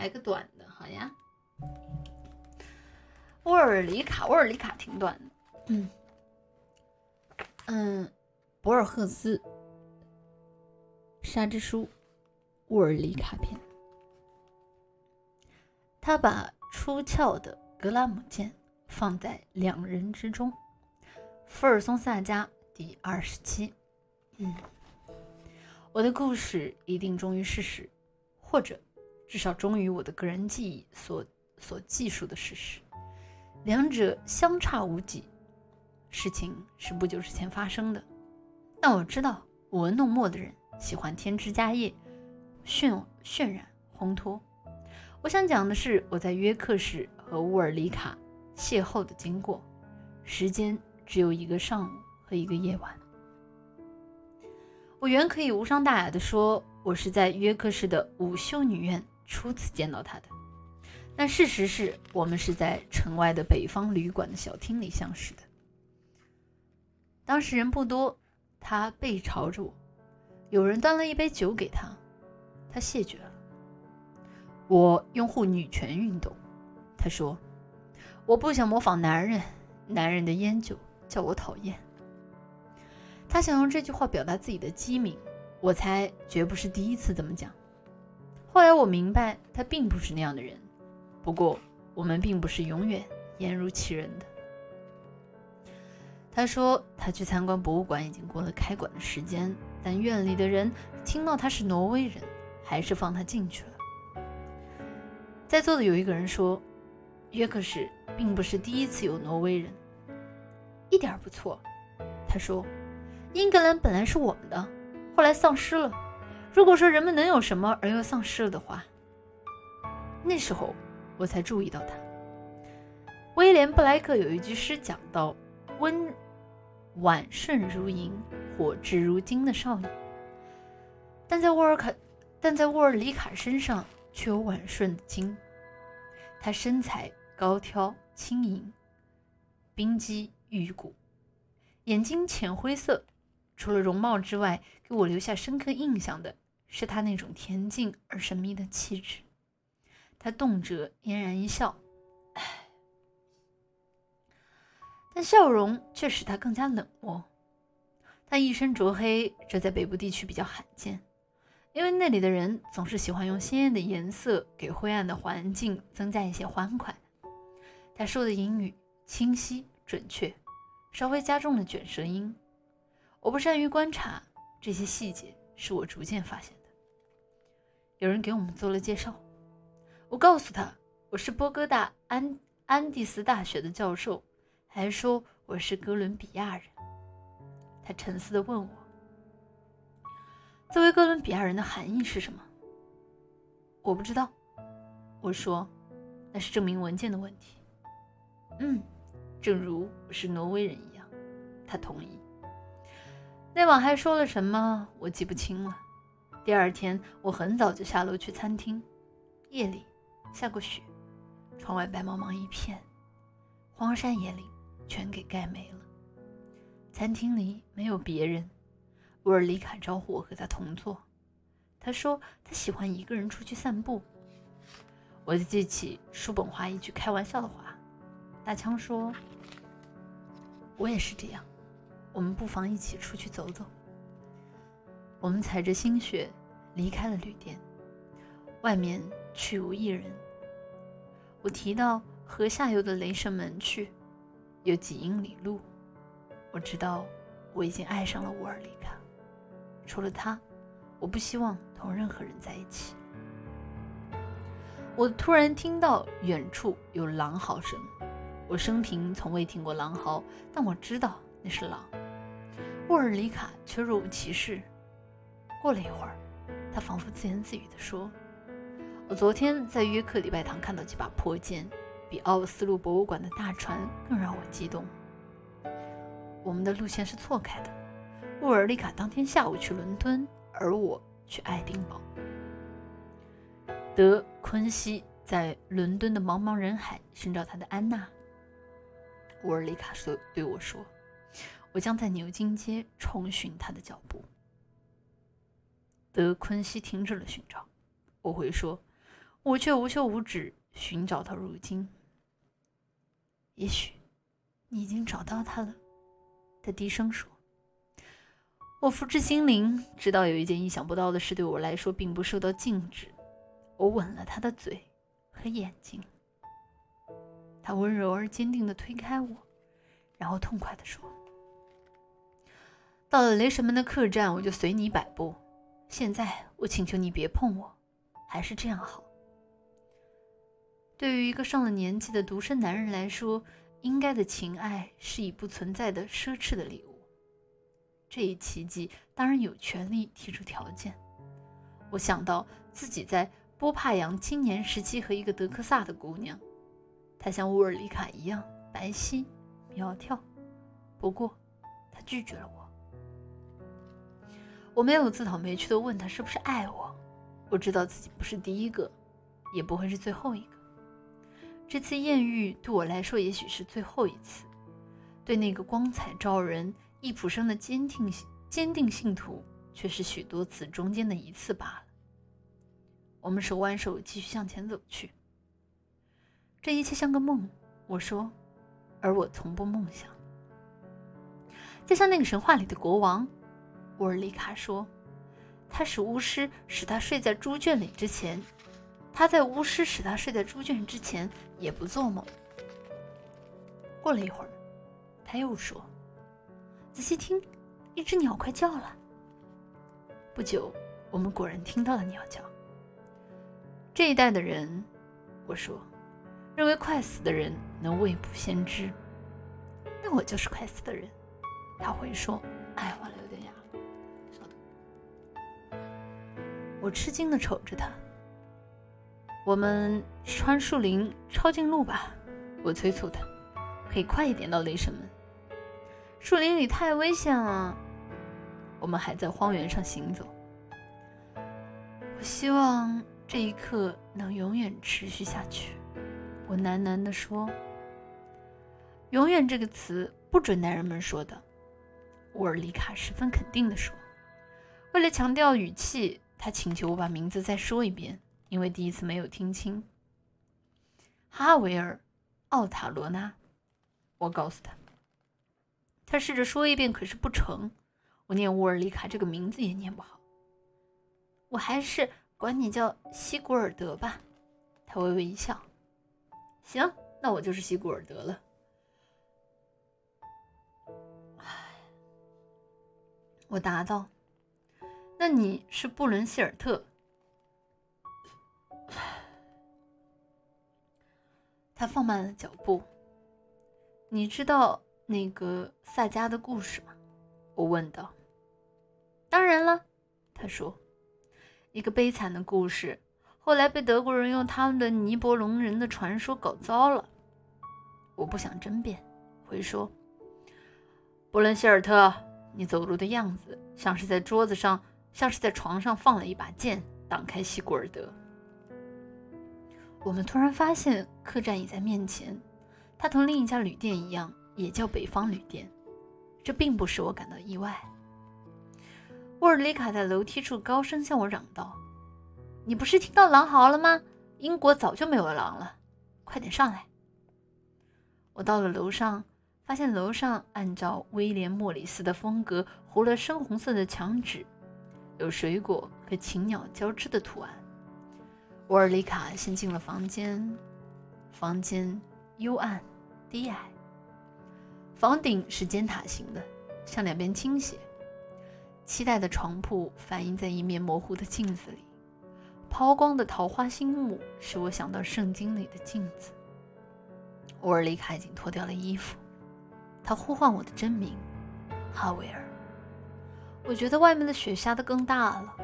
来个短的，好呀。沃尔里卡，沃尔里卡挺短的。嗯嗯，博尔赫斯《沙之书》沃尔里卡篇。他把出鞘的格拉姆剑放在两人之中。福尔松萨加第二十七。嗯，我的故事一定忠于事实，或者至少忠于我的个人记忆所所记述的事实，两者相差无几。事情是不久之前发生的，但我知道舞文弄墨的人喜欢添枝加叶、渲渲染烘托。我想讲的是我在约克市和乌尔里卡邂逅的经过，时间。只有一个上午和一个夜晚。我原可以无伤大雅地说，我是在约克市的午休女院初次见到他的，但事实是我们是在城外的北方旅馆的小厅里相识的。当时人不多，他背朝着我，有人端了一杯酒给他，他谢绝了。我拥护女权运动，他说：“我不想模仿男人，男人的烟酒。”叫我讨厌。他想用这句话表达自己的机敏，我猜绝不是第一次这么讲。后来我明白他并不是那样的人。不过我们并不是永远言如其人的。他说他去参观博物馆已经过了开馆的时间，但院里的人听到他是挪威人，还是放他进去了。在座的有一个人说，约克市并不是第一次有挪威人。一点不错，他说：“英格兰本来是我们的，后来丧失了。如果说人们能有什么而又丧失了的话，那时候我才注意到他。”威廉布莱克有一句诗讲到：“温婉顺如银，火炙如金的少女。”但在沃尔卡，但在沃尔里卡身上却有婉顺的金。她身材高挑轻盈，冰肌。玉骨，眼睛浅灰色，除了容貌之外，给我留下深刻印象的是他那种恬静而神秘的气质。他动辄嫣然一笑，唉，但笑容却使他更加冷漠。他一身着黑，这在北部地区比较罕见，因为那里的人总是喜欢用鲜艳的颜色给灰暗的环境增加一些欢快。他说的英语清晰准确。稍微加重了卷舌音。我不善于观察这些细节，是我逐渐发现。有人给我们做了介绍，我告诉他我是波哥大安安第斯大学的教授，还说我是哥伦比亚人。他沉思地问我：“作为哥伦比亚人的含义是什么？”我不知道。我说：“那是证明文件的问题。”嗯。正如我是挪威人一样，他同意。那晚还说了什么，我记不清了。第二天，我很早就下楼去餐厅。夜里下过雪，窗外白茫茫一片，荒山野岭全给盖没了。餐厅里没有别人。沃尔里卡招呼我和他同坐。他说他喜欢一个人出去散步。我就记起叔本华一句开玩笑的话。大枪说：“我也是这样，我们不妨一起出去走走。”我们踩着新雪离开了旅店，外面去无一人。我提到河下游的雷神门去，有几英里路。我知道我已经爱上了沃尔里卡，除了他，我不希望同任何人在一起。我突然听到远处有狼嚎声。我生平从未听过狼嚎，但我知道那是狼。沃尔里卡却若无其事。过了一会儿，他仿佛自言自语地说：“我昨天在约克礼拜堂看到几把破剑，比奥斯陆博物馆的大船更让我激动。我们的路线是错开的。沃尔里卡当天下午去伦敦，而我去爱丁堡。德昆西在伦敦的茫茫人海寻找他的安娜。”沃尔里卡说：“对我说，我将在牛津街重寻他的脚步。”德昆西停止了寻找。我会说：“我却无休无止寻找到如今。也许你已经找到他了，他低声说。我福至心灵，知道有一件意想不到的事对我来说并不受到禁止。我吻了他的嘴和眼睛。他温柔而坚定地推开我，然后痛快地说：“到了雷神们的客栈，我就随你摆布。现在我请求你别碰我，还是这样好。”对于一个上了年纪的独身男人来说，应该的情爱是已不存在的奢侈的礼物。这一奇迹当然有权利提出条件。我想到自己在波帕扬青年时期和一个德克萨的姑娘，她像乌尔里卡一样白皙苗条，不过她拒绝了我。我没有自讨没趣地问他是不是爱我。我知道自己不是第一个，也不会是最后一个。这次艳遇对我来说也许是最后一次，对那个光彩照人。易普生的坚定坚定信徒，却是许多次中间的一次罢了。我们手挽手继续向前走去。这一切像个梦，我说，而我从不梦想。就像那个神话里的国王，沃尔里卡说，他使巫师使他睡在猪圈里之前，他在巫师使他睡在猪圈之前也不做梦。过了一会儿，他又说。仔细听，一只鸟快叫了。不久，我们果然听到了鸟叫。这一代的人，我说，认为快死的人能未卜先知。那我就是快死的人。他回说：“哎，完了，有点哑了。”我吃惊的瞅着他。我们穿树林，抄近路吧。我催促他，可以快一点到雷神门。树林里太危险了，我们还在荒原上行走。我希望这一刻能永远持续下去。我喃喃地说：“永远这个词不准男人们说的。”沃尔里卡十分肯定地说。为了强调语气，他请求我把名字再说一遍，因为第一次没有听清。哈维尔·奥塔罗纳，我告诉他。他试着说一遍，可是不成。我念乌尔里卡这个名字也念不好。我还是管你叫西古尔德吧。他微微一笑。行，那我就是西古尔德了。我答道：“那你是布伦希尔特。”他放慢了脚步。你知道？那个萨迦的故事吗？我问道。当然了，他说，一个悲惨的故事，后来被德国人用他们的尼伯龙人的传说搞糟了。我不想争辩，回说，布伦希尔特，你走路的样子像是在桌子上，像是在床上放了一把剑，挡开西古尔德。我们突然发现客栈已在面前，它同另一家旅店一样。也叫北方旅店，这并不使我感到意外。沃尔里卡在楼梯处高声向我嚷道：“你不是听到狼嚎了吗？英国早就没有狼了，快点上来！”我到了楼上，发现楼上按照威廉·莫里斯的风格糊了深红色的墙纸，有水果和禽鸟交织的图案。沃尔里卡先进了房间，房间幽暗低矮。房顶是尖塔形的，向两边倾斜。期待的床铺反映在一面模糊的镜子里，抛光的桃花心木使我想到圣经里的镜子。沃尔里卡已经脱掉了衣服，他呼唤我的真名，哈维尔。我觉得外面的雪下得更大了，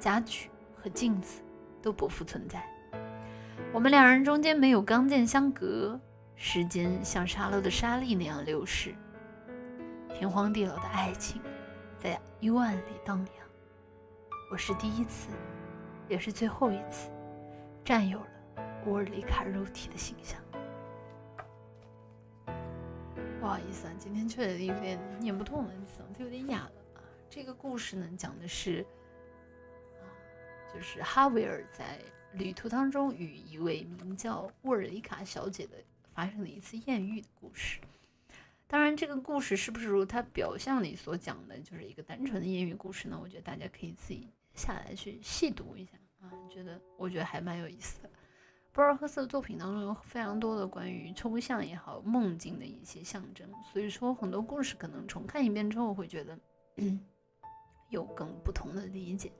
家具和镜子都不复存在，我们两人中间没有钢剑相隔。时间像沙漏的沙粒那样流逝，天荒地老的爱情在幽暗里荡漾。我是第一次，也是最后一次，占有了沃尔里卡肉体的形象。不好意思啊，今天确实有点念不动了，嗓子有点哑了。这个故事呢，讲的是啊，就是哈维尔在旅途当中与一位名叫沃尔里卡小姐的发生的一次艳遇的故事。当然，这个故事是不是如他表象里所讲的，就是一个单纯的艳遇故事呢？我觉得大家可以自己下来去细读一下啊，觉得我觉得还蛮有意思的。博尔赫斯的作品当中有非常多的关于抽象也好、梦境的一些象征，所以说很多故事可能重看一遍之后会觉得有更不同的理解。